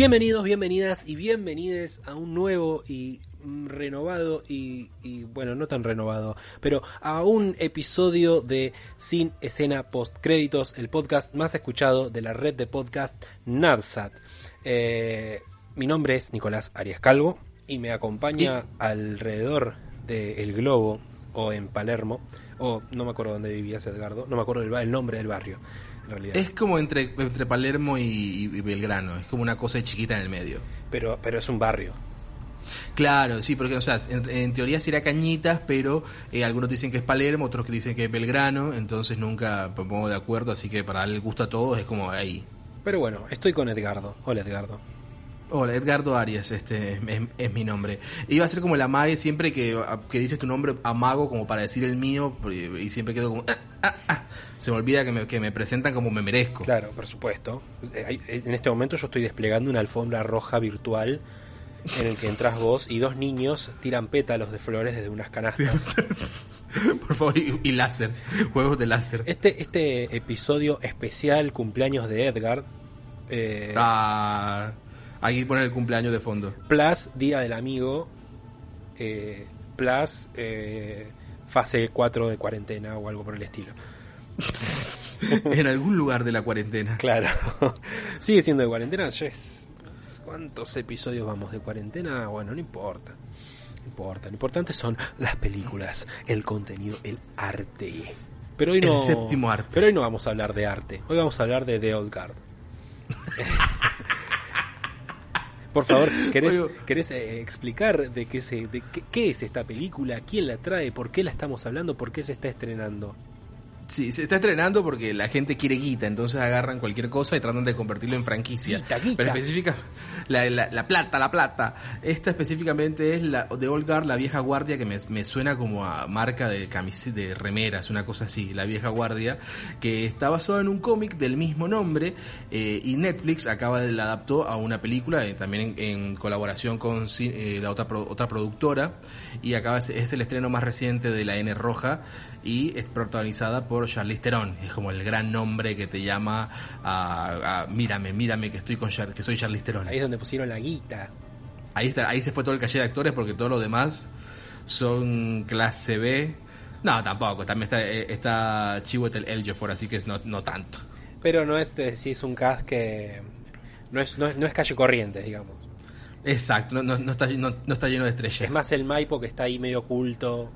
Bienvenidos, bienvenidas y bienvenides a un nuevo y renovado y, y, bueno, no tan renovado, pero a un episodio de Sin Escena Post Créditos, el podcast más escuchado de la red de podcast NADSAT. Eh, mi nombre es Nicolás Arias Calvo y me acompaña alrededor del globo o en Palermo, o no me acuerdo dónde vivías Edgardo, no me acuerdo el, el nombre del barrio. en realidad. Es como entre, entre Palermo y, y Belgrano, es como una cosa chiquita en el medio. Pero, pero es un barrio. Claro, sí, porque o sea, en, en teoría será Cañitas, pero eh, algunos dicen que es Palermo, otros que dicen que es Belgrano, entonces nunca me pongo de acuerdo, así que para darle gusto a todos es como ahí. Pero bueno, estoy con Edgardo. Hola Edgardo. Hola, Edgardo Arias, este es, es mi nombre. Iba a ser como la mague siempre que, que dices tu nombre amago como para decir el mío y siempre quedo como... ah, ah, ah. Se me olvida que me, que me presentan como me merezco. Claro, por supuesto. Eh, En este momento yo estoy desplegando una alfombra roja virtual en el que entras vos y dos niños tiran pétalos de flores desde unas canastas. Por favor, y, y láser, juegos de láser. Este, este episodio especial cumpleaños de Edgar, eh, Ah, aquí poner el cumpleaños de fondo. plus Día del Amigo, eh, plus eh, fase 4 de cuarentena o algo por el estilo. en algún lugar de la cuarentena. Claro. Sigue siendo de cuarentena. ¿Cuántos episodios vamos de cuarentena? Bueno, no importa. No importa. Lo importante son las películas, el contenido, el arte. Pero hoy no. El séptimo arte. Pero hoy no vamos a hablar de arte. Hoy vamos a hablar de The Old Guard. Por favor, ¿querés, querés, eh, explicar de, qué, se, de qué, qué es esta película? ¿Quién la trae? ¿Por qué la estamos hablando? ¿Por qué se está estrenando? Sí, se está estrenando porque la gente quiere guita, entonces agarran cualquier cosa y tratan de convertirlo en franquicia. Guita, guita. Pero específica, la, la- la plata, la plata. Esta específicamente es la de Old Guard, la vieja guardia, que me, me suena como a marca de camisetas, de remeras, una cosa así, la vieja guardia, que está basada en un cómic del mismo nombre eh, y Netflix acaba de la adaptó a una película, eh, también en, en colaboración con eh, la otra, pro- otra productora, y acaba es el estreno más reciente de la N Roja y es protagonizada por Charlize Theron. Es como el gran nombre que te llama a, a mírame, mírame que estoy con Char- que soy Charlize Theron. Ahí es donde pusieron la guita. Ahí está, ahí se fue todo el calle de actores porque todo lo demás son clase B. No, tampoco, también está, eh, está Chiwetel Ejiofor, así que es no, no tanto. Pero no es, eh, sí es un cast que no es, no es, no es calle corriente, digamos. Exacto, no, no, no está, no, no está lleno de estrellas. Es más el Maipo que está ahí medio oculto.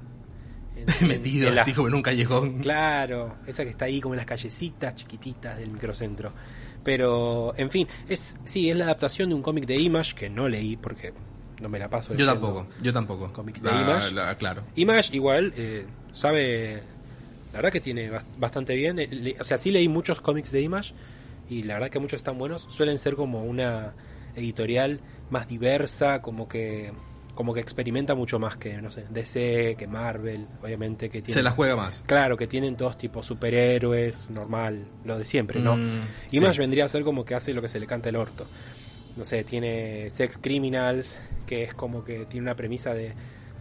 En- metido en la- así como en un callejón. Claro, esa que está ahí como en las callecitas chiquititas del microcentro. Pero, en fin, es sí, es la adaptación de un cómic de Image que no leí porque no me la paso. Yo tampoco, yo tampoco. Cómics de Ah, Image. la- claro. Image igual eh, sabe, la verdad que tiene bas- bastante bien. eh, le- o sea, sí leí muchos cómics de Image y la verdad que muchos están buenos. Suelen ser como una editorial más diversa, como que como que experimenta mucho más que no sé DC, que Marvel, obviamente que tiene Se la juega más. Claro, que tienen todos tipos superhéroes, normal, lo de siempre, ¿no? Mm, Image sí. vendría a ser como que hace lo que se le canta el orto. No sé, tiene Sex Criminals, que es como que tiene una premisa de,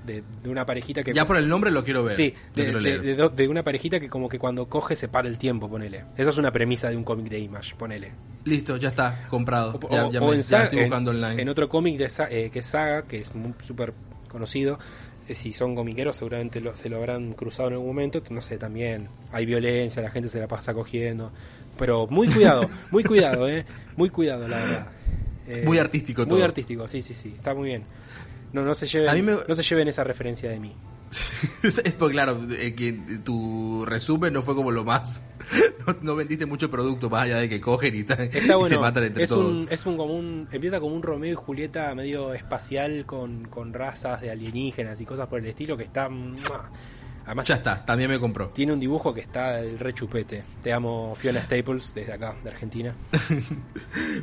de, de una parejita que... Ya por el nombre lo quiero ver. Sí, de, quiero de- de do- de una parejita que como que cuando coge se para el tiempo, ponele. Esa es una premisa de un cómic de Image, ponele. Listo, ya está, comprado. O, ya o- ya o me, en, Saga- estoy buscando online. en otro cómic de eh, que es Saga, que es muy- súper conocido, eh, si son comiqueros seguramente lo- se lo habrán cruzado en algún momento, no sé, también hay violencia, la gente se la pasa cogiendo, pero muy cuidado, muy cuidado, eh, muy cuidado la verdad. Eh, Muy artístico Muy todo. artístico, sí, sí, sí, está muy bien. No, no se lleven, A mí me- no se lleven esa referencia de mí. es porque, claro, eh, que tu resumen no fue como lo más. No, no vendiste mucho producto más allá de que cogen y, y se matan entre es todos. Un, es un como un. Empieza como un Romeo y Julieta medio espacial con, con razas de alienígenas y cosas por el estilo que está. ¡mua! Además, Ya está, también me compró. tiene un dibujo que está el re chupete. Te amo, Fiona Staples, desde acá, de Argentina.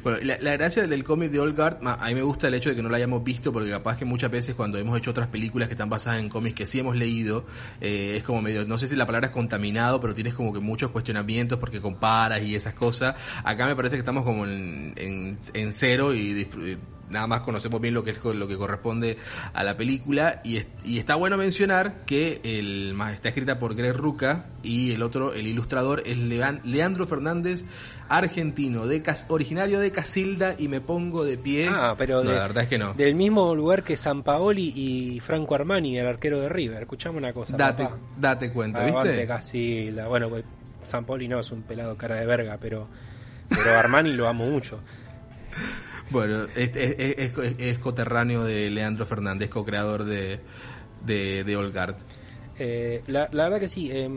Bueno, la, la gracia del cómic de Old Guard, a mí me gusta el hecho de que no lo hayamos visto, porque capaz que muchas veces cuando hemos hecho otras películas que están basadas en cómics que sí hemos leído, eh, es como medio, no sé si la palabra es contaminado, pero tienes como que muchos cuestionamientos porque comparas y esas cosas. Acá me parece que estamos como en, en, en cero y nada más conocemos bien lo que es lo que corresponde a la película y, es- y está bueno mencionar que el está escrita por Greg Ruca y el otro el ilustrador es Lean- Leandro Fernández argentino de originario de Casilda y me pongo de pie Ah, pero No, de- la verdad es que no Del mismo lugar que San Paoli y Franco Armani, el arquero de River. Escuchame una cosa. date papá. date cuenta Aguante viste Casilda. Bueno, pues, San Paoli no es un pelado cara de verga, pero, pero Armani lo amo mucho. Bueno es, es, es- es- coterráneo de Leandro Fernández co-creador de de, de Old Guard Eh, la, la verdad que sí. eh,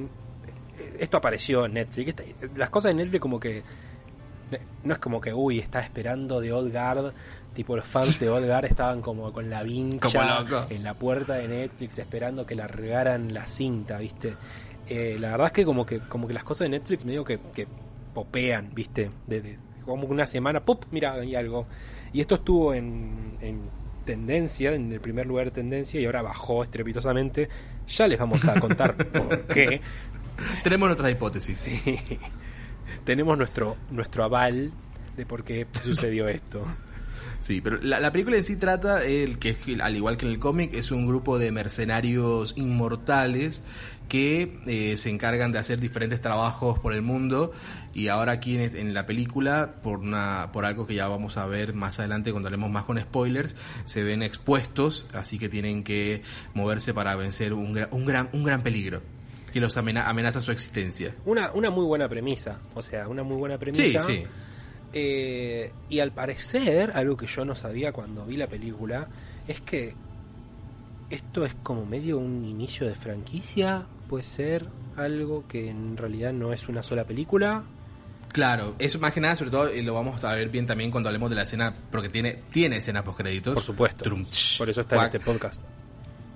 esto apareció en Netflix. Esta- las cosas de Netflix como que... No es como que, uy, está esperando de Old Guard. Tipo, los fans de Old Guard estaban como con la vincha en la puerta de Netflix esperando que largaran la cinta, ¿viste? Eh, la verdad es que como que como que las cosas de Netflix medio que, que popean, ¿viste? De, de- como una semana, ¡pop! Mira, hay algo. Y esto estuvo en, en tendencia, en el primer lugar de tendencia, y ahora bajó estrepitosamente. Ya les vamos a contar por qué. tenemos nuestras hipótesis Sí. Tenemos nuestro, nuestro aval de por qué sucedió esto. Sí, pero la, la película en sí trata, el que es al igual que en el cómic, es un grupo de mercenarios inmortales que eh, se encargan de hacer diferentes trabajos por el mundo y ahora aquí en, en la película, por, una, por algo que ya vamos a ver más adelante cuando hablemos más con spoilers, se ven expuestos, así que tienen que moverse para vencer un, un, gran, un gran peligro que los amena- amenaza su existencia. Una, una muy buena premisa. O sea, una muy buena premisa. Sí, sí. Eh, y al parecer, algo que yo no sabía cuando vi la película, es que esto es como medio un inicio de franquicia. Puede ser algo que en realidad no es una sola película. Claro, eso más que nada, sobre todo, lo vamos a ver bien también cuando hablemos de la escena, porque tiene, tiene escena post créditos. Por supuesto. Trum, tsh, Por eso está en este podcast.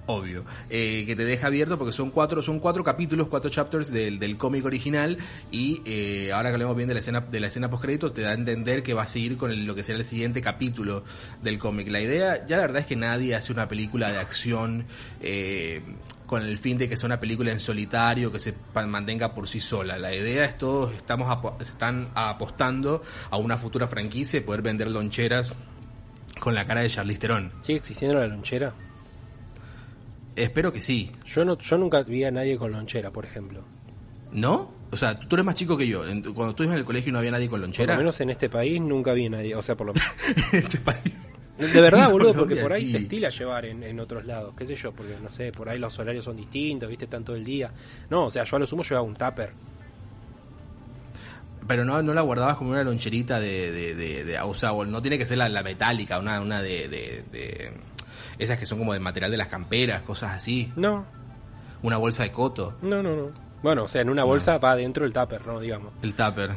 Obvio. Eh, que te deja abierto porque son cuatro, son cuatro capítulos, cuatro chapters del, del cómic original. Y eh, ahora que hablemos bien de la escena, de la escena post créditos, te da a entender que va a seguir con el- lo que será el siguiente capítulo del cómic. La idea, ya la verdad es que nadie hace una película de acción eh, con el fin de que sea una película en solitario, que se mantenga por sí sola. La idea es todos estamos están apostando a una futura franquicia y poder vender loncheras con la cara de Charlize Theron. ¿Sigue existiendo la lonchera? Espero que sí. Yo, no, yo nunca vi a nadie con lonchera, por ejemplo. ¿No? O sea, tú eres más chico que yo. Cuando tú ibas en el colegio no había nadie con Por lonchera. lo menos en este país nunca vi a nadie. O sea, por lo menos. en este país. De verdad, boludo, porque por ahí sí. se estila llevar en, en otros lados, qué sé yo, porque no sé, por ahí los horarios son distintos, viste, tanto el día. No, o sea, yo a lo sumo llevaba un tupper. Pero no, no la guardabas como una loncherita de, de, de, de- o sea, no tiene que ser la, la metálica, una, una de, de, de- esas que son como de material de las camperas, cosas así. No, Una bolsa de coto, no, no, no. Bueno, o sea, en una bolsa va adentro el tupper, ¿no? Digamos. el tupper.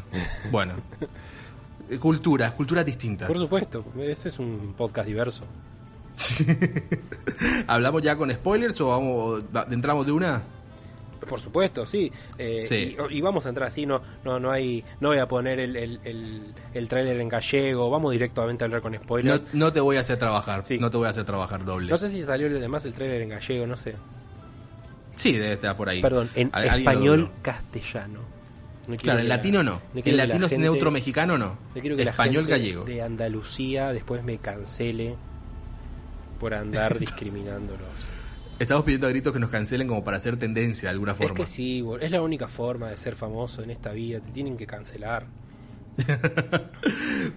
bueno. Culturas, culturas distintas. Por supuesto, este es un podcast diverso. ¿Hablamos ya con spoilers o vamos, va- entramos de una? Por supuesto, sí. Eh, Sí. Y, y vamos a entrar así, no, no, no hay, no voy a poner el, el, el, el tráiler en gallego, vamos directamente a hablar con No, spoiler. no te voy a hacer trabajar, Sí. no te voy a hacer trabajar doble. No sé si salió además el tráiler en gallego, no sé. Sí, debe estar por ahí. Perdón, en español castellano. No Claro, en la- latino no. no En la latino gente- neutro mexicano no. no quiero que la Español gente gallego. de Andalucía después me cancele por andar discriminándolos. Estamos pidiendo a gritos que nos cancelen como para hacer tendencia de alguna Es forma. que sí, es la única forma de ser famoso en esta vida, te tienen que cancelar.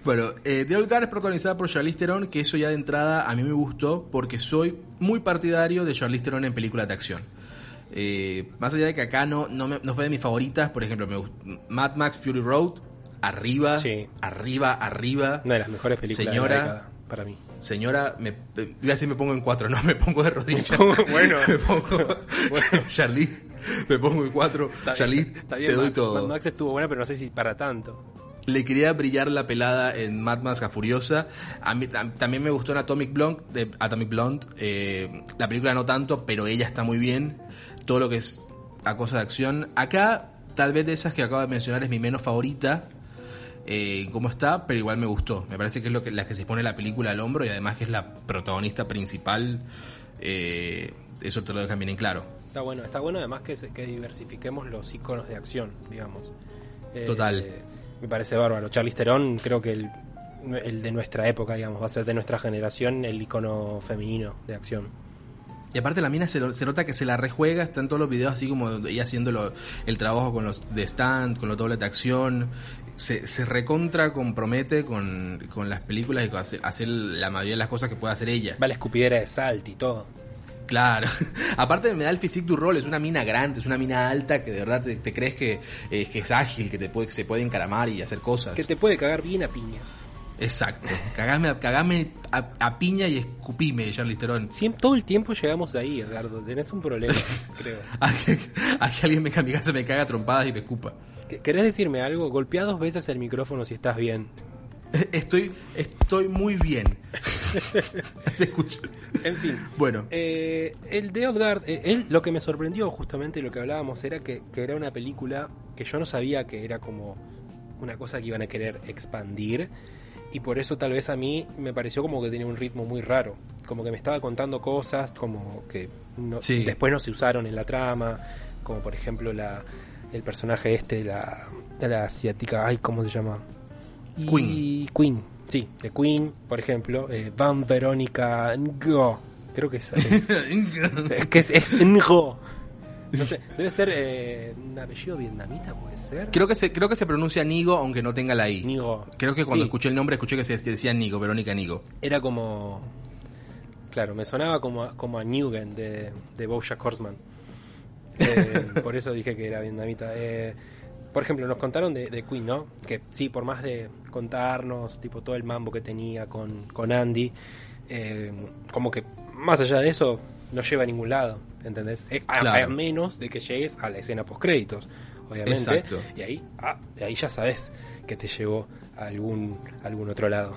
Bueno, eh, The Old Guard es protagonizada por Charlize Theron, que eso ya de entrada a mí me gustó porque soy muy partidario de Charlize Theron en películas de acción. Eh, más allá de que acá no, no, me- no fue de mis favoritas, por ejemplo, me gust- Mad Max Fury Road, arriba, Sí. arriba, arriba. Una de las mejores películas de la década. Para mí. Señora, me, eh, iba a decir me pongo en cuatro, no, me pongo de rodillas. Me pongo- bueno. me pongo, Charlize, me pongo en cuatro. Está Charlize, bien, está bien, te doy Mad- todo. Mad Max estuvo buena, pero no sé si para tanto. Le quería brillar la pelada en Mad Max a Furiosa. A mí tam- también me gustó en Atomic Blonde. De Atomic Blonde. Eh, la película no tanto, pero ella está muy bien. Todo lo que es a cosa de acción. Acá, tal vez de esas que acabo de mencionar, es mi menos favorita. Eh, cómo está, pero igual me gustó. Me parece que es lo que, la que se pone la película al hombro y además que es la protagonista principal. Eh, eso te lo dejan bien en claro. Está bueno, está bueno además que, que diversifiquemos los iconos de acción, digamos. Eh, Total. Me parece bárbaro. Charlize Theron, creo que el, el de nuestra época, digamos, va a ser de nuestra generación el icono femenino de acción. Y aparte la mina se, lo- se nota que se la rejuega, está en todos los videos así como ella haciendo lo- el trabajo con los de stand, con los dobles de acción. Se, se recontra compromete con, con las películas y con hacer, hacer la mayoría de las cosas que puede hacer ella. Va la escupidera de salt y todo. Claro. Aparte me da el physique du rol, es una mina grande, es una mina alta que de verdad te, te crees que, eh, que es ágil, que te puede, que se puede encaramar y hacer cosas. Que te puede cagar bien a piña. Exacto. Cagame, a- cagame a, a piña y escupime, Charlize Theron. Siempre, todo el tiempo llegamos ahí, Edgardo. Tenés un problema, creo. A que, a que alguien me, a mi casa me caga a trompadas y me escupa. ¿Qué- ¿Querés decirme algo? Golpea dos veces el micrófono si estás bien. Estoy, estoy muy bien. Se escucha. En fin. Bueno, Eh, el de Odgard, eh, él, lo que me sorprendió justamente lo que hablábamos era que, que era una película que yo no sabía que era como una cosa que iban a querer expandir y por eso tal vez a mí me pareció como que tenía un ritmo muy raro, como que me estaba contando cosas como que no- Sí. después no se usaron en la trama, como por ejemplo la el personaje este, la, la asiática, ay, ¿cómo se llama? Queen. Y Queen, sí, de Queen, por ejemplo, eh, Van Verónica Ngo, creo que es. Es que es, es Ngo. No sé, debe ser eh, un apellido vietnamita, puede ser. creo que se, creo que se pronuncia Nigo aunque no tenga la I. Ngo. Creo que cuando Sí, escuché el nombre escuché que se decía Nigo, Verónica Nigo. Era como. Claro, me sonaba como a, como a Newgen de, de Bojack Horseman. Eh, por eso dije que era vietnamita. Eh, por ejemplo, nos contaron de, de Queen, ¿no? Que sí, por más de contarnos, tipo, todo el mambo que tenía con, con Andy, eh, como que más allá de eso, no lleva a ningún lado, ¿entendés? Eh, a, Claro. a menos de que llegues a la escena post-créditos, obviamente. Exacto. Y ahí, ah, ahí ya sabes que te llevó a algún, a algún otro lado.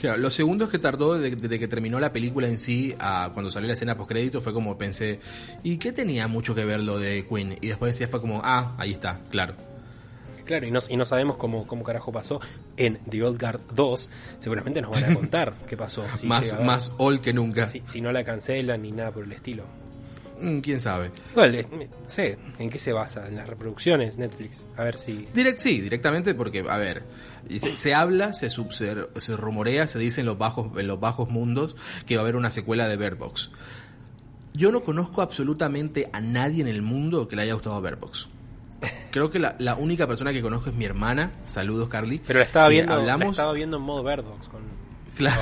Claro, los segundos que tardó desde, desde que terminó la película en sí a cuando salió la escena postcrédito fue como pensé, ¿y qué tenía mucho que ver lo de Queen? Y después decía fue como, ah, ahí está, claro. Claro, y no, y no sabemos cómo, cómo carajo pasó. En The Old Guard 2 seguramente nos van a contar qué pasó. si llega a más, más all que nunca. Si, si no la cancelan ni nada por el estilo. Mm, ¿Quién sabe? Igual, eh, sé, ¿en qué se basa? En las reproducciones, Netflix. A ver si... Direct, sí, directamente porque, a ver, se, se habla, se, sub- se, se rumorea, se dice en los, bajos, en los bajos mundos que va a haber una secuela de Bird Box. Yo no conozco absolutamente a nadie en el mundo que le haya gustado Bird Box. Creo que la, la única persona que conozco es mi hermana. Saludos, Carly. Pero la estaba viendo, la Hablamos, estaba viendo en modo Verdox con... Claro,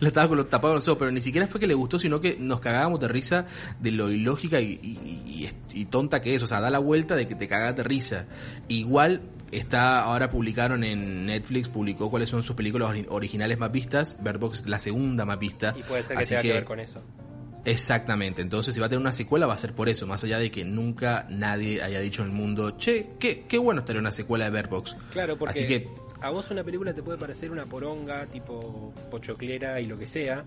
la estaba con los tapados los ojos, pero ni siquiera fue que le gustó, sino que nos cagábamos de risa de lo ilógica y, y- y- y tonta que es. O sea, da la vuelta de que te cagas de risa. Igual está, ahora publicaron en Netflix, publicó cuáles son sus películas ori- originales más vistas. Bird Box, la segunda más vista. Y puede ser que Así tenga que... ver con eso. Exactamente, entonces si va a tener una secuela va a ser por eso, más allá de que nunca nadie haya dicho en el mundo, che, qué, qué bueno estaría una secuela de Bird Box. Claro, porque Así que a vos una película te puede parecer una poronga, tipo pochoclera y lo que sea,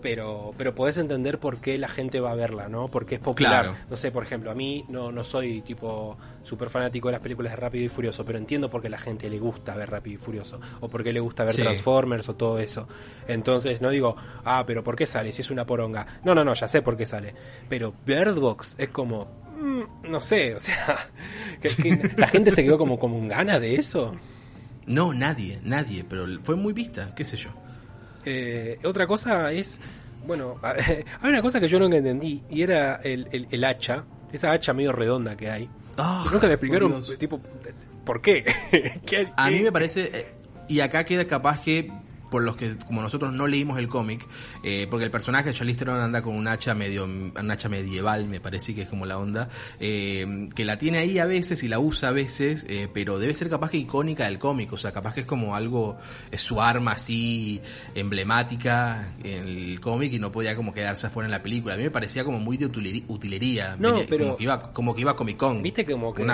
pero pero podés entender por qué la gente va a verla, ¿no? Porque es popular. Claro. No sé, por ejemplo, a mí no, no soy tipo súper fanático de las películas de Rápido y Furioso, pero entiendo por qué la gente le gusta ver Rápido y Furioso, o por qué le gusta ver Sí. Transformers o todo eso. Entonces no digo, ah, pero ¿por qué sale? Si es una poronga. No, no, no, ya sé por qué sale. Pero Bird Box es como... mm, no sé, o sea, que- que la gente se quedó como, como un gana de eso. No, nadie, nadie, pero fue muy vista, qué sé yo. Eh, otra cosa es, bueno, hay una cosa que yo nunca entendí y era el, el- el hacha, esa hacha medio redonda que hay. Ah, nunca me explicaron, Dios. tipo, ¿por qué? ¿Qué- A mí me parece, eh, y acá queda capaz que por los que, como nosotros no leímos el cómic, eh, porque el personaje de Charlize Theron anda con un hacha medio, un hacha medieval, me parece que es como la onda, eh, que la tiene ahí a veces y la usa a veces, eh, pero debe ser capaz que icónica del cómic, o sea, capaz que es como algo, es su arma así emblemática en el cómic y no podía como quedarse afuera en la película. A mí me parecía como muy de utilería, no, pero como que iba, como que iba a Comic Con. Viste como que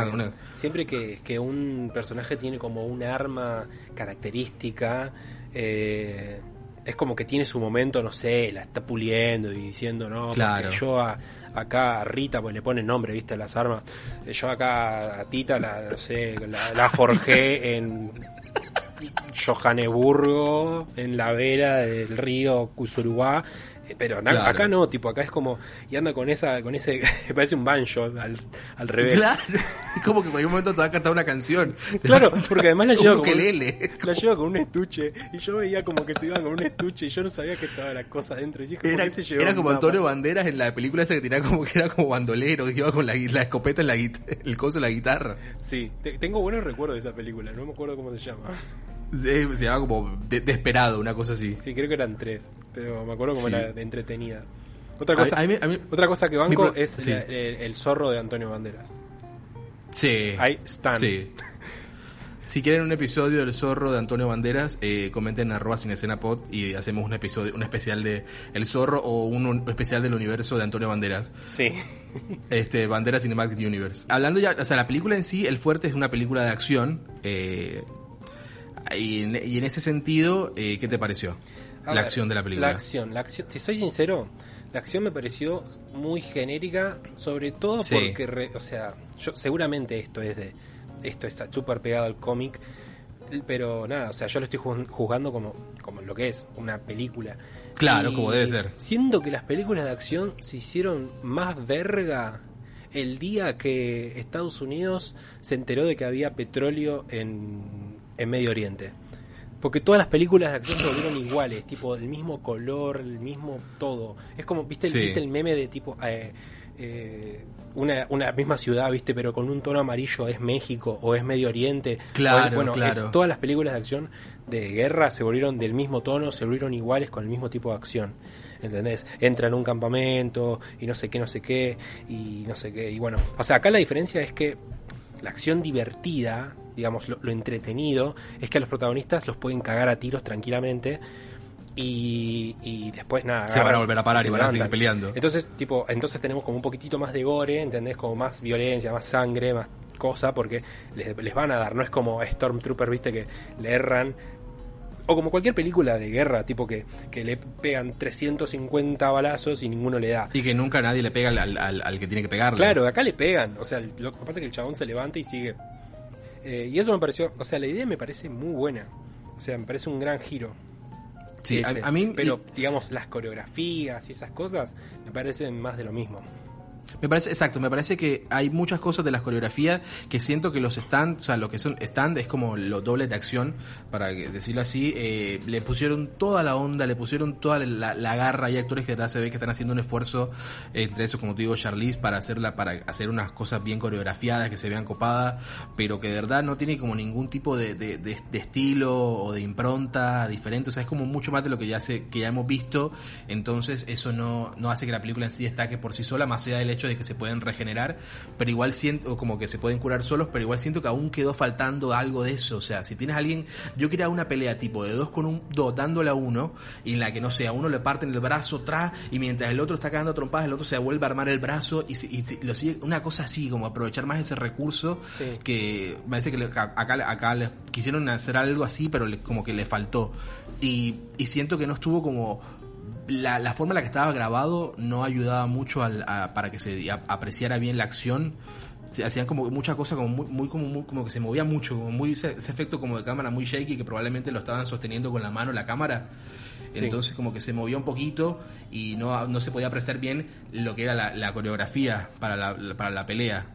siempre que, que un personaje tiene como un arma característica, eh, es como que tiene su momento, no sé, la está puliendo y diciendo, no, claro. yo acá a Rita, pues le pone nombre, viste, las armas, yo acá a Tita, la, no sé, la, forjé en Johannesburgo, en la vera del río Cusurubá, eh, pero acá no, tipo, acá es como, y anda con esa, con ese, me parece un banjo al, al revés. Claro, es como que en algún momento te va a cantar una canción. Claro, porque además la lleva la lleva con un estuche, y yo veía como que se iba con un estuche, y yo no sabía que estaba la cosa dentro. Y era, era como Antonio Banderas en la película esa que tenía como que era como bandolero, que iba con la, la escopeta en la el coso de la guitarra. Sí, tengo buenos recuerdos de esa película, no me acuerdo cómo se llama. Se, llama como Desperado, una cosa así. Sí, creo que eran tres, pero me acuerdo como era de entretenida. Otra cosa, otra cosa que banco es el, zorro de Antonio Banderas. Sí. Ahí están. Sí. Si quieren un episodio del zorro de Antonio Banderas, eh, comenten arroba sin escena pod y hacemos un episodio, un especial de El Zorro o un, especial del universo de Antonio Banderas. Sí. Este, Banderas Cinematic Universe. Hablando ya, o sea, la película en sí, El Fuerte es una película de acción. Eh, y en, ese sentido, eh, ¿qué te pareció? la acción de la película. La acción, la acción, si soy sincero, la acción me pareció muy genérica, sobre todo porque, o sea, yo seguramente esto es de, esto está súper pegado al cómic, pero nada, o sea, yo lo estoy juzgando como, como lo que es, una película. Claro, como debe ser. Siendo que las películas de acción se hicieron más verga el día que Estados Unidos se enteró de que había petróleo en en Medio Oriente. Porque todas las películas de acción se volvieron iguales, tipo el mismo color, el mismo todo. Es como, ¿viste, el meme de tipo eh, eh, una, una misma ciudad, ¿viste? Pero con un tono amarillo es México o es Medio Oriente? Claro, bueno, claro. todas las películas de acción de guerra se volvieron del mismo tono, se volvieron iguales con el mismo tipo de acción. ¿entendés? Entra en un campamento y no sé qué, no sé qué, y no sé qué. Y bueno, o sea, acá la diferencia es que la acción divertida digamos, lo, entretenido es que a los protagonistas los pueden cagar a tiros tranquilamente y, y después nada. Se van a volver a parar y van a seguir peleando. Entonces, tipo, entonces tenemos como un poquitito más de gore, ¿entendés? Como más violencia, más sangre, más cosa, porque les, les van a dar, no es como Stormtrooper, viste, que le erran o como cualquier película de guerra, tipo que, que le pegan 350 balazos y ninguno le da. Y que nunca nadie le pega al, al, al que tiene que pegarle. Claro, acá le pegan. O sea, lo que pasa es que el chabón se levanta y sigue eh, y eso me pareció, o sea, la idea me parece muy buena. O sea, me parece un gran giro. Sí, a, mí. Pero, digamos, las coreografías y esas cosas me parecen más de lo mismo. Me parece, exacto, me parece que hay muchas cosas de las coreografías que siento que los stand, o sea, lo que son stand es como los dobles de acción, para decirlo así, eh, le pusieron toda la onda, le pusieron toda la, garra, hay actores que se ve que están haciendo un esfuerzo, entre eso, como te digo, Charlize, para hacerla, para hacer unas cosas bien coreografiadas, que se vean copadas, pero que de verdad no tiene como ningún tipo de, de, estilo o de impronta diferente, o sea, es como mucho más de lo que ya se, que ya hemos visto, entonces eso no, no hace que la película en sí destaque por sí sola, más allá del hecho de que se pueden regenerar, pero igual siento, como que se pueden curar solos, pero igual siento que aún quedó faltando algo de eso. O sea, si tienes a alguien, yo quería una pelea tipo de dos con un, dos dándole a uno, y en la que no sé, a uno le parten el brazo atrás, y mientras el otro está cagando trompadas, el otro se vuelve a armar el brazo, y, lo sigue, una cosa así, como aprovechar más ese recurso, que me parece que acá, acá quisieron hacer algo así, pero como que le faltó. Y, y siento que no estuvo como la, la, forma en la que estaba grabado no ayudaba mucho al, para que se apreciara bien la acción. Se hacían como muchas cosas como muy, muy como como que se movía mucho, muy ese, efecto como de cámara muy shaky que probablemente lo estaban sosteniendo con la mano la cámara. Entonces como que se movía un poquito y no, no se podía apreciar bien lo que era la, coreografía para la, para la pelea.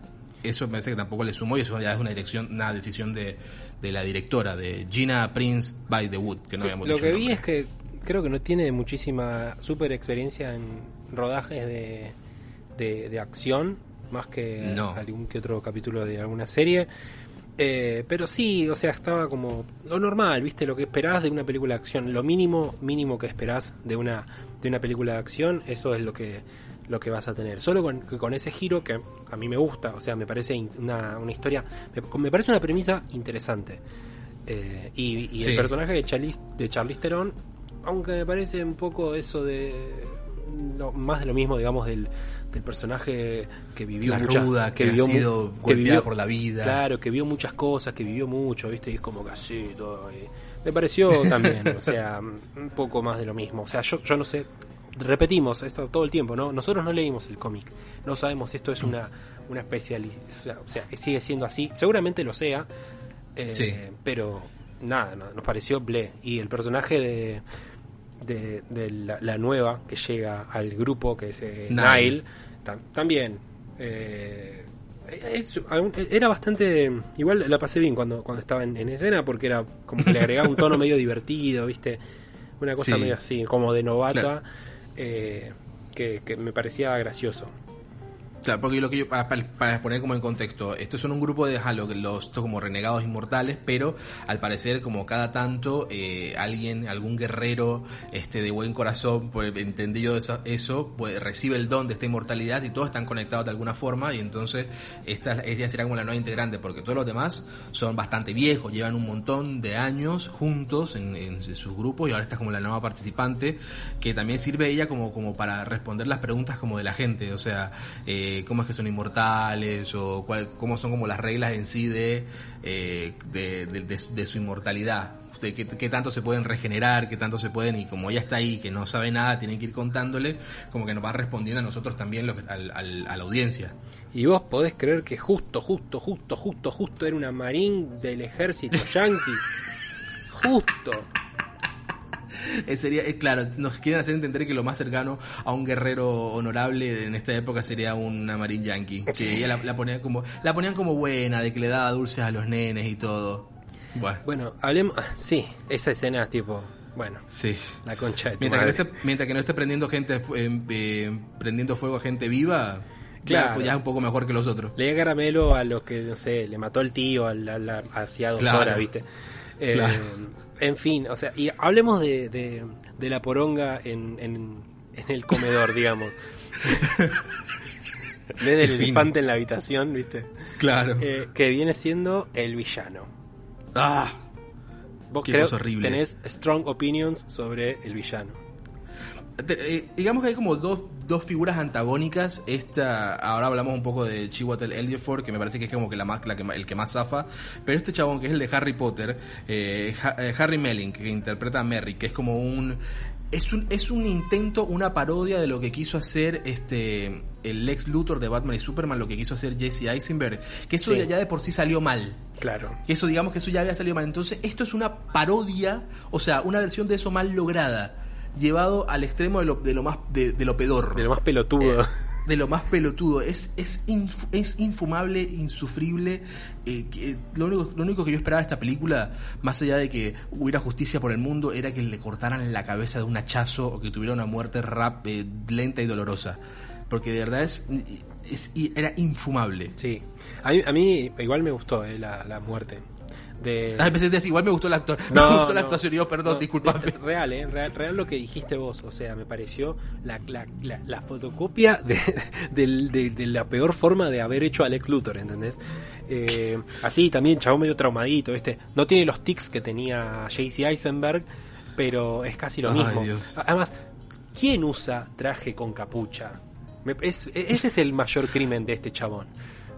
Eso me parece que tampoco le sumó y eso ya es una dirección, una decisión de, de la directora, de Gina Prince by the Wood, que no habíamos Lo que vi es que creo que no tiene muchísima super experiencia en rodajes de, de, acción, más que algún que otro capítulo de alguna serie. Eh, pero sí, o sea, estaba como lo normal, ¿viste? Lo que esperás de una película de acción, lo mínimo mínimo que esperás de una de una película de acción, eso es lo que lo que vas a tener. Solo con, con ese giro que a mí me gusta, o sea, me parece una, una historia, me, me parece una premisa interesante. Eh, y, y Sí. el personaje de Charlize, de Charlize Theron, aunque me parece un poco eso de más de lo mismo, digamos, del, del personaje que vivió La muchas- ruda, que ha vivió sido que golpeada por la vida. Claro, que vio muchas cosas, que vivió mucho, ¿viste? Y es como que así, todo. y me pareció también, o sea, un poco más de lo mismo. O sea, yo, yo no sé, repetimos esto todo el tiempo, ¿no? Nosotros no leímos el cómic, no sabemos si esto es una, una especialización, o sea, sigue siendo así, seguramente lo sea, eh, Sí. pero nada, no- nos pareció ble. Y el personaje de, de, de la, la nueva que llega al grupo, que es eh, Nile. Nile, tam- también. eh, es- era bastante. Igual la pasé bien cuando, cuando estaba en, en escena porque era como que le agregaba un tono medio divertido, ¿viste? Una cosa Sí. medio así, como de novata, Claro. eh, que, que me parecía gracioso. Porque lo que yo, para, para- poner como en contexto, estos son un grupo de Halo, los como renegados inmortales, pero al parecer como cada tanto eh, alguien, algún guerrero este de buen corazón, por entendido eso, eso pues, recibe el don de esta inmortalidad y todos están conectados de alguna forma y entonces esta, ella será como la nueva integrante, porque todos los demás son bastante viejos, llevan un montón de años juntos en, en sus grupos y ahora está como la nueva participante que también sirve ella como, como para responder las preguntas como de la gente, o sea, eh, cómo es que son inmortales o cuál, cómo son como las reglas en sí de, eh, de, de- de- de su inmortalidad. Qué, qué tanto se pueden regenerar, qué tanto se pueden, y como ella está ahí, que no sabe nada, tienen que ir contándole, como que nos va respondiendo a nosotros también, lo que- al- al- a la audiencia. Y vos podés creer que justo, justo, justo, justo, justo era una marín del ejército yanqui. justo. Eh, sería, eh, claro, nos quieren hacer entender que lo más cercano a un guerrero honorable en esta época sería una Marine Yankee. Que ella la, la ponían como, la ponían como buena, de que le daba dulces a los nenes y todo. Bueno, Bueno, hablemos. ah, Sí, esa escena, tipo. Bueno, sí. la concha de tu Mientras que, no madre. esté, mientras que no esté prendiendo gente eh, eh, prendiendo fuego a gente viva, Claro. ya, pues ya es un poco mejor que los otros. Le di caramelo a los que, no sé, le mató el tío al, al- al- hacía dos Claro. horas, ¿viste? Eh, Claro. En fin, o sea, y hablemos de, de, de la poronga en, en, en el comedor, digamos. Qué fino. elefante en la habitación, ¿viste? Claro. Eh, que viene siendo el villano. ah, Vos Qué creo horrible. tenés strong opinions sobre el villano. Eh, digamos que hay como dos, dos figuras antagónicas. Esta, ahora hablamos un poco de Chiwetel Ejiofor, que me parece que es como que la más, la que, el que más zafa. Pero este chabón que es el de Harry Potter, eh, eh, Harry Melling, que interpreta a Merry, que es como un es un, es un intento, una parodia de lo que quiso hacer este el Lex Luthor de Batman y Superman, lo que quiso hacer Jesse Eisenberg, que eso Sí. ya de por sí salió mal. Claro. Que eso, digamos que eso ya había salido mal. Entonces, esto es una parodia, o sea, una versión de eso mal lograda, llevado al extremo de lo, de lo más, de, de lo pedor. De lo más pelotudo. Eh, de lo más pelotudo. Es, es, inf- es infumable, insufrible. eh, que- lo, único, lo único que yo esperaba de esta película, más allá de que hubiera justicia por el mundo, era que le cortaran la cabeza de un hachazo o que tuviera una muerte rap, eh, lenta y dolorosa. Porque de verdad es, es- era infumable. Sí. A mí, a mí igual me gustó eh, la, la muerte. De... Pensé que decías, igual me gustó el actor. No, me gustó la actuación y yo, perdón, no, disculpame. Real, ¿eh? Real, real lo que dijiste vos. O sea, me pareció la, la, la, la fotocopia de, de- de la peor forma de haber hecho a Lex Luthor, ¿entendés? Eh, así también, chabón medio traumadito, ¿viste? No tiene los tics que tenía JC Eisenberg, pero es casi lo Ay, mismo. Dios. Además, ¿quién usa traje con capucha? Me- es- ese es el mayor crimen de este chabón.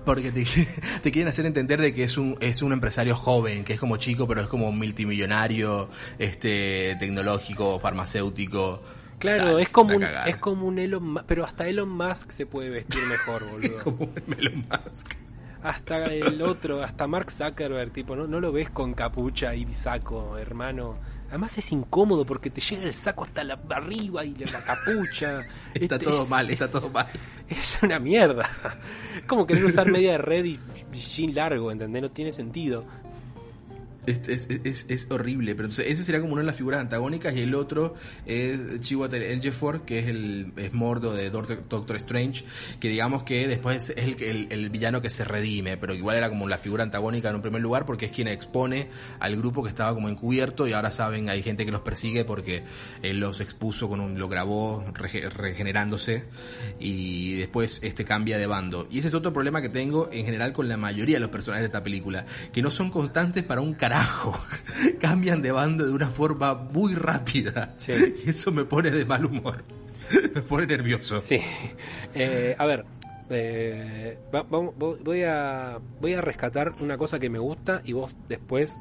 Porque te, te quieren hacer entender de que es un, es un empresario joven, que es como chico, pero es como multimillonario, este, tecnológico, farmacéutico. Claro, es como un, es como un Elon Musk, pero hasta Elon Musk se puede vestir mejor, boludo. como un Elon Musk. Hasta el otro, hasta Mark Zuckerberg, tipo, no, no lo ves con capucha y saco, hermano. Además es incómodo porque te llega el saco hasta la arriba y la capucha. Está Este todo es- mal, es- está todo mal. Es una mierda. Como querer usar media de red y jean largo, ¿entendés? No tiene sentido. Es, es, es, horrible, pero entonces ese sería como una de las figuras antagónicas y el otro es Chiwetel Ejiofor, que es el es Mordo de Doctor, Strange, que digamos que después es el, el, el, villano que se redime, pero igual era como la figura antagónica en un primer lugar porque es quien expone al grupo que estaba como encubierto y ahora saben, hay gente que los persigue porque él los expuso con un, lo grabó regenerándose y después este cambia de bando. Y ese es otro problema que tengo en general con la mayoría de los personajes de esta película, que no son constantes para un carajo cambian de bando de una forma muy rápida. Y eso me pone de mal humor. me pone nervioso. Sí. Eh, a ver, eh, voy, a, voy a rescatar una cosa que me gusta y vos después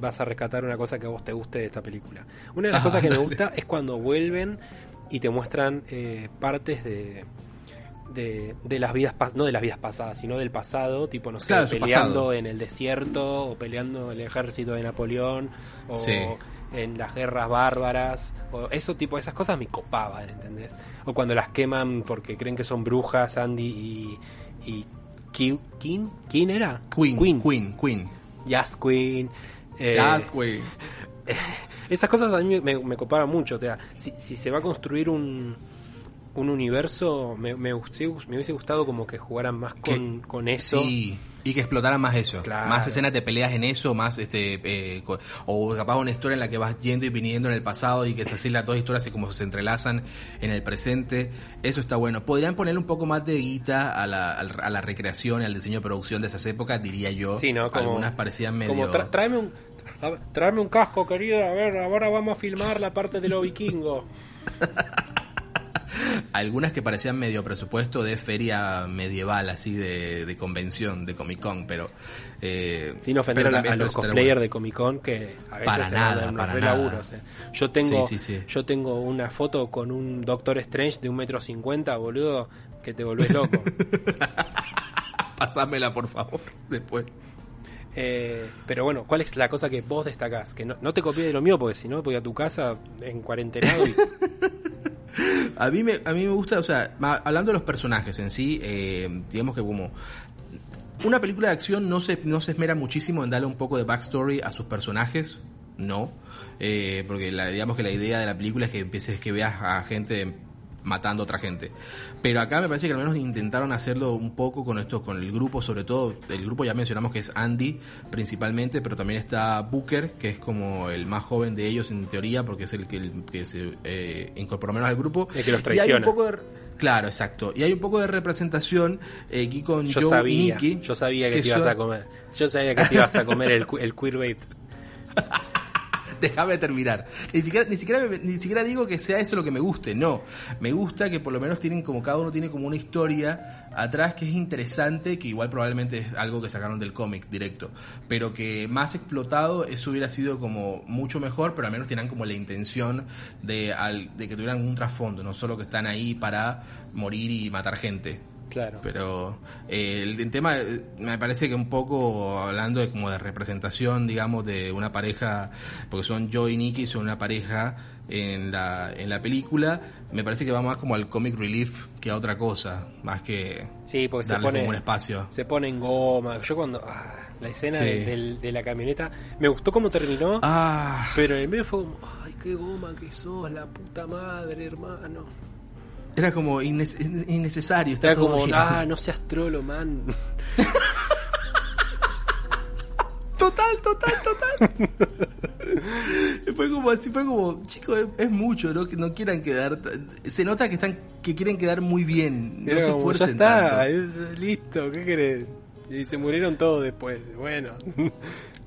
vas a rescatar una cosa que a vos te guste de esta película. Una de las ah, cosas que me gusta es cuando vuelven y te muestran eh, partes de, de, las vidas no de las vidas pasadas, sino del pasado, tipo no sé, peleando en el desierto o peleando en el ejército de Napoleón o en las guerras bárbaras o eso tipo esas cosas me copaban, ¿entendés? O cuando las queman porque creen que son brujas Andy y y King, ¿quién era? Queen, Queen, Queen, Queen. Jazz Queen. Eh, Jazz Queen. esas cosas a mí me, me copaban mucho, o sea, si, si se va a construir un un universo, me, me, hubiese gustado como que jugaran más con, con eso. Sí, y que explotaran más eso. Más escenas de peleas en eso, más este eh, o capaz una historia en la que vas yendo y viniendo en el pasado y que se así las dos historias y como se entrelazan en el presente. Eso está bueno. Podrían poner un poco más de guita a la, a la recreación y al diseño de producción de esas épocas, diría yo. Sí, ¿no? Algunas parecían medio... Como tráeme un... Tráeme un casco, querido. A ver, ahora vamos a filmar la parte de los vikingos. Algunas que parecían medio presupuesto de feria medieval, así de, convención, de Comic Con, pero... Eh, Sin ofender a, los cosplayers de Comic Con que a veces para nada, para nada. Eh. Yo tengo, yo tengo una foto con un Doctor Strange de un metro cincuenta, boludo, que te volvés loco. Pasámela, por favor, después. Eh, pero bueno, ¿cuál es la cosa que vos destacás? Que no, te copies de lo mío, porque si no, voy a tu casa en cuarentenado y a mí me, a mí me gusta, o sea, hablando de los personajes en sí, eh, digamos que como una película de acción no se, no se esmera muchísimo en darle un poco de backstory a sus personajes, no, eh, porque la, digamos que la idea de la película es que empieces que veas a gente matando a otra gente. Pero acá me parece que al menos intentaron hacerlo un poco con esto, con el grupo, sobre todo, el grupo ya mencionamos que es Andy principalmente, pero también está Booker, que es como el más joven de ellos en teoría, porque es el que, que se eh, incorporó menos al grupo. que los traiciona. Y hay un poco de, Claro, exacto. Y hay un poco de representación eh, aquí con yo sabía, Yo sabía que, te ibas a comer. Yo sabía que te ibas a comer el, el queerbait. déjame terminar. Ni siquiera, ni siquiera, ni siquiera digo que sea eso lo que me guste, no. Me gusta que por lo menos tienen como cada uno tiene como una historia atrás que es interesante, que igual probablemente es algo que sacaron del cómic directo, pero que más explotado eso hubiera sido como mucho mejor, pero al menos tienen como la intención de, de que tuvieran un trasfondo, no solo que están ahí para morir y matar gente. Claro. Pero eh, el, tema eh, me parece que un poco hablando de como de representación, digamos, de una pareja, porque son Joe y Nicky, son una pareja en la, en la película, me parece que va más como al comic relief que a otra cosa, más que sí, porque se pone, un espacio. Se pone en goma. Yo cuando... Ah, la escena de, la camioneta, me gustó cómo terminó, ah. pero en el medio fue como, ay, qué goma que sos, la puta madre, hermano. Era como innecesario. Era como, ah, no seas trolo, man. total, total, total. fue como así, fue como, chicos, es, mucho, ¿no? Que no quieran quedar. Se nota que están, que quieren quedar muy bien. No se esfuercen ya está, listo, ¿qué querés? Y se murieron todos después. Bueno.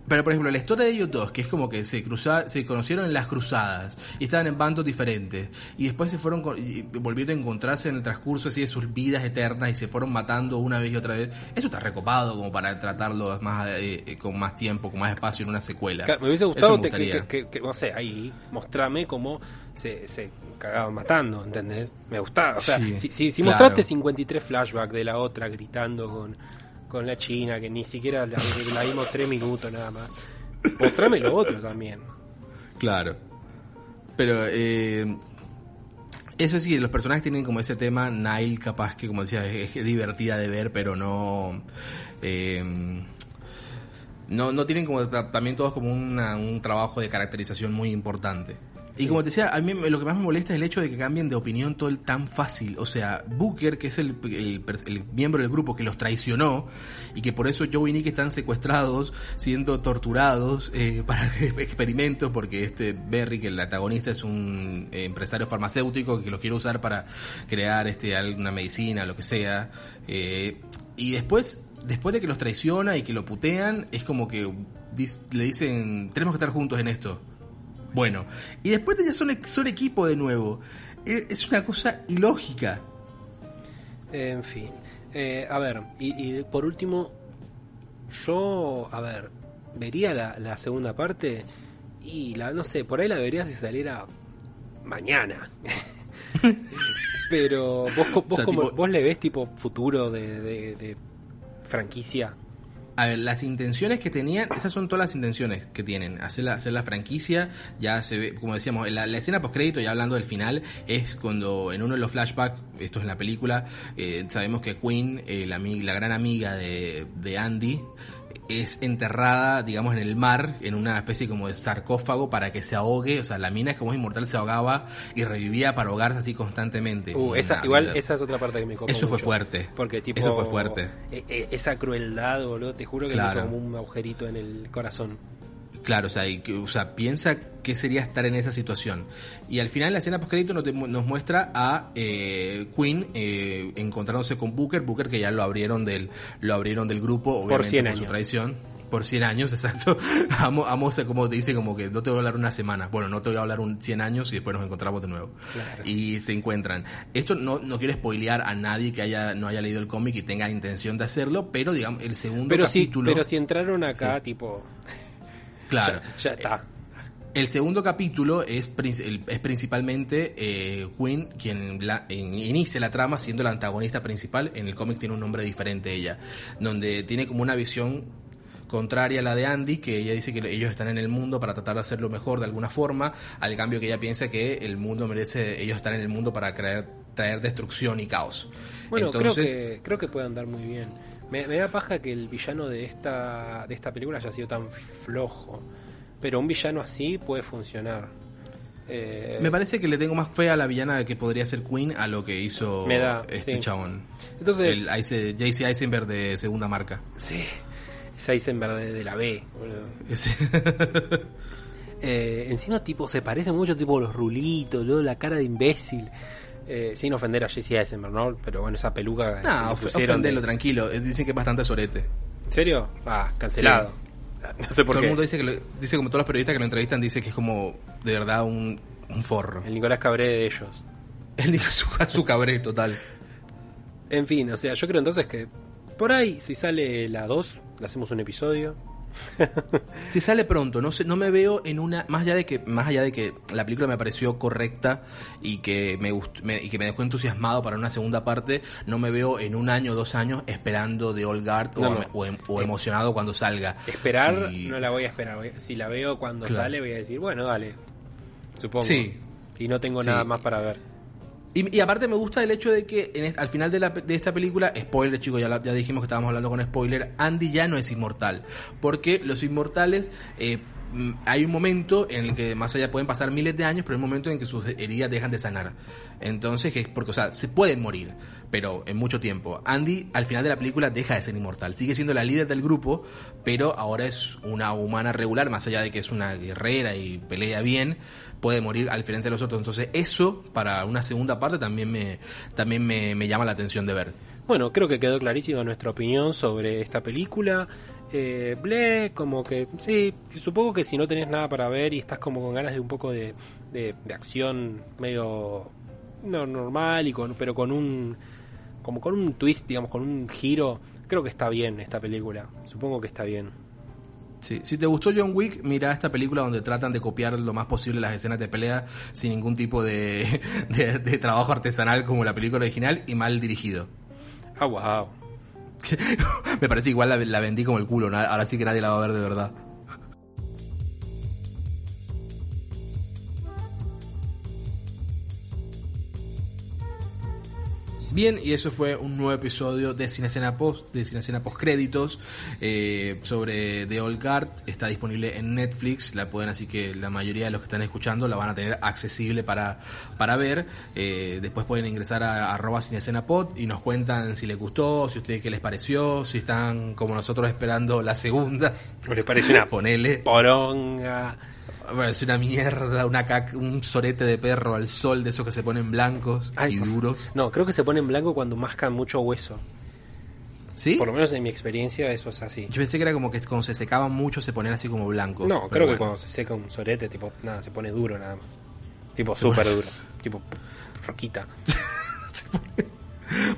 Pero por ejemplo, la historia de ellos dos, que es como que se cruzaron, se conocieron en las cruzadas y estaban en bandos diferentes y después se fueron y volvieron a encontrarse en el transcurso así de sus vidas eternas y se fueron matando una vez y otra vez. Eso está recopado como para tratarlo más eh, eh, con más tiempo, con más espacio en una secuela. me hubiese gustado que, no sé, ahí mostrame cómo se, se cagaban matando, ¿entendés? Me gustaba, o sea, si, si, mostraste 53 flashbacks de la otra gritando con con la China, que ni siquiera la, vimos tres minutos nada más. Mostrame lo otro también. Claro. Pero, eh, eso sí, los personajes tienen como ese tema, Nile capaz que, como decía, es, divertida de ver, pero no... Eh, No, no tienen como también todos como un trabajo de caracterización muy importante. Y como te decía, a mí lo que más me molesta es el hecho de que cambien de opinión todo el tan fácil. O sea, Booker, que es el, el miembro del grupo que los traicionó y que por eso Joe y Nick están secuestrados, siendo torturados eh, para experimentos, porque este Berry, que el antagonista es un empresario farmacéutico que los quiere usar para crear este alguna medicina, lo que sea. eh, y después, después de que los traiciona y que lo putean, es como que le dicen, tenemos que estar juntos en esto. Bueno, y después ya son, son equipo de nuevo. E- Es una cosa ilógica. En fin. Eh, a ver, y, y por último, yo, a ver, vería la, la segunda parte y la, no sé, por ahí la vería si saliera mañana. Pero vos, vos, O sea, como- tipo- vos le ves tipo futuro de, de- de franquicia. A ver, las intenciones que tenían, esas son todas las intenciones que tienen. Hacer la, hacer la franquicia, ya se ve, como decíamos, la, la escena postcrédito, ya hablando del final, es cuando en uno de los flashbacks, esto es en la película, eh, sabemos que Queen, eh, la, la gran amiga de, de Andy, es enterrada, digamos, en el mar, en una especie como de sarcófago para que se ahogue. O sea, la mina es como es inmortal, se ahogaba y revivía para ahogarse así constantemente. Uh, esa, igual esa es otra parte que me copa Eso fue fuerte. Porque tipo... Eso fue fuerte. e- e- esa crueldad, boludo, te juro que me Claro. hizo como un agujerito en el corazón. Claro, o sea, y o sea, piensa qué sería estar en esa situación. Y al final la escena postcrédito nos, nos muestra a eh, Queen eh, encontrándose con Booker, Booker que ya lo abrieron del lo abrieron del grupo, obviamente 100 por su años. traición. Por 100 años, exacto. Amo, amo, como te dice, como que no te voy a hablar una semana. Bueno, no te voy a hablar un 100 años y después nos encontramos de nuevo. Claro. Y se encuentran. Esto no, no quiero spoilear a nadie que haya no haya leído el cómic y tenga intención de hacerlo, pero digamos, el segundo Pero si, capítulo... pero si entraron acá, tipo... claro. Ya, ya está. El segundo capítulo es, es principalmente eh, Queen quien la- en- inicia la trama siendo la antagonista principal. En el cómic tiene un nombre diferente ella, donde tiene como una visión contraria a la de Andy, que ella dice que ellos están en el mundo para tratar de hacerlo mejor de alguna forma, al cambio que ella piensa que el mundo merece, ellos están en el mundo para crear, traer destrucción y caos. Bueno, Entonces, creo que creo que puede andar muy bien. Me, me da paja que el villano de esta de esta película haya sido tan flojo, pero un villano así puede funcionar. Eh, me parece que le tengo más fe a la villana que podría ser Queen a lo que hizo Me da, este sí. chabón. Entonces, El JC Eisenberg de segunda marca. sí, es Eisenberg de, de la B. Ese. Eh, encima tipo se parece mucho tipo los rulitos, luego la cara de imbécil. Eh, sin ofender a Jesse Eisenberg, ¿no? Pero bueno, esa peluca que No, of- ofendelo, de- tranquilo. Eh, Dicen que es bastante sorete. ¿En serio? Ah, cancelado. No sé por Todo qué. el mundo dice que lo- dice como todos los periodistas que lo entrevistan dice que es como de verdad un, un forro. El Nicolás Cabré de ellos. Dijo su, su cabré total. En fin, o sea, yo creo entonces que por ahí, si sale la 2, le hacemos un episodio. Si sale pronto, no sé, no me veo en una más allá de que más allá de que la película me pareció correcta y que me, gustó, me- y que me dejó entusiasmado para una segunda parte, no me veo en un año o dos años esperando de Old Guard o, No, no. o em- o emocionado cuando salga. Esperar, no la voy a esperar. Si la veo cuando Claro. sale, voy a decir, bueno, dale. Supongo. Sí. Y no tengo Sí. nada más para ver. Y, y aparte me gusta el hecho de que en est- al final de, la, de esta película, spoiler chicos, ya, la- ya dijimos que estábamos hablando con spoiler, Andy ya no es inmortal. Porque los inmortales, eh, hay un momento en el que más allá pueden pasar miles de años, pero hay un momento en que sus heridas dejan de sanar. Entonces, es porque, o sea, se pueden morir, pero en mucho tiempo. Andy al final de la película deja de ser inmortal, sigue siendo la líder del grupo, pero ahora es una humana regular, más allá de que es una guerrera y pelea bien, puede morir a diferencia de los otros. Entonces, eso para una segunda parte también me, también me, me llama la atención de ver. Bueno, creo que quedó clarísima nuestra opinión sobre esta película. Eh, ble, como que, sí, supongo que si no tenés nada para ver y estás como con ganas de un poco de, de, de acción medio no normal y con, pero con un como con un twist, digamos, con un giro, creo que está bien esta película. Supongo que está bien. Sí. Si te gustó John Wick, mira esta película donde tratan de copiar lo más posible las escenas de pelea sin ningún tipo de, de, de trabajo artesanal como la película original y mal dirigido. Ah, wow. Me parece igual la, la vendí como el culo, ahora sí que nadie la va a ver de verdad. Bien, y eso fue un nuevo episodio de Cine Escena Post, de Cine Escena Post Créditos, eh, sobre The Old Guard. Está disponible en Netflix, la pueden, así que la mayoría de los que están escuchando la van a tener accesible para, para ver. Eh, después pueden ingresar a arroba Cine Escena Pod y nos cuentan si les gustó, si a ustedes qué les pareció, si están como nosotros esperando la segunda. ¿O les parece una Ponele. poronga? Bueno, es una mierda, una cac- un sorete de perro al sol de esos que se ponen blancos Ay, y duros. No, creo que se pone en blanco cuando mascan mucho hueso. ¿Sí? Por lo menos en mi experiencia eso es así. Yo pensé que era como que cuando se secaban mucho se ponían así como blancos. No, creo que cuando se seca un sorete, tipo, nada, se pone duro nada más. Tipo, súper duro. Tipo, roquita.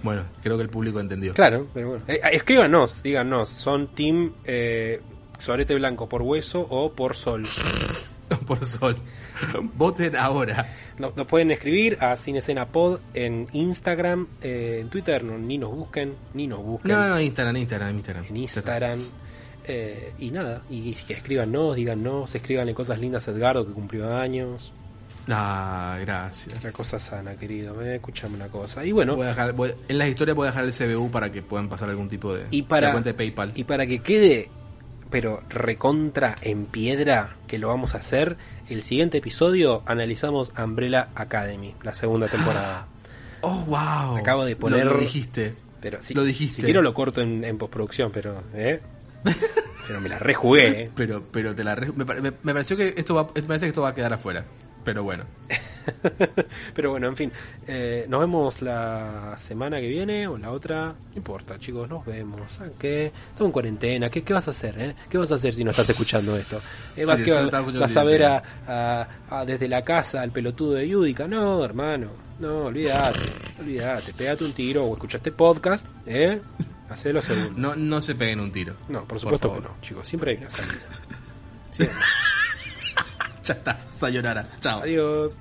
Bueno, creo que el público entendió. Claro, pero bueno. Eh, eh, escríbanos, díganos, ¿son team eh, sorete blanco por hueso o por sol? Por sol. Voten ahora. No- Nos pueden escribir a Cinecenapod en Instagram, eh, en Twitter, no, ni nos busquen, ni nos busquen. No, no, Instagram, Instagram, Instagram. en Instagram. eh, y nada, y que escríbanos, díganos, escríbanle cosas lindas a Edgardo que cumplió años. Ah, gracias. Una cosa sana, querido. Eh, escuchame una cosa. Y bueno, Voy a dejar- voy- en las historias voy a dejar el CBU para que puedan pasar algún tipo de, y para, de cuenta de PayPal. y para que quede, pero recontra en piedra, que lo vamos a hacer, el siguiente episodio analizamos Umbrella Academy, la segunda temporada. Oh, wow. Acabo de poner- Lo, lo dijiste. Pero si, Lo dijiste. Si quiero lo corto en, en postproducción, pero, ¿eh? pero me la rejugué, ¿eh? Pero, pero te la re- me- me pareció que esto va, me parece que esto va a quedar afuera. Pero bueno. Pero bueno, en fin, eh, nos vemos la semana que viene o la otra. No importa, chicos, nos vemos. ¿Saben qué? Estamos en cuarentena. ¿Qué, qué vas a hacer? Eh? ¿Qué vas a hacer si no estás escuchando esto? Eh, ¿Vas, Sí, que vas- a ver a, a- a desde la casa al pelotudo de Yudica? No, hermano. No, olvídate. Olvídate. Pégate un tiro o escuchaste podcast. ¿Eh? Hacelo seguro. No, no se peguen un tiro. No, por supuesto que no, chicos. Siempre hay una salida. Siempre. Ya está. Sayonara. Chao. Adiós.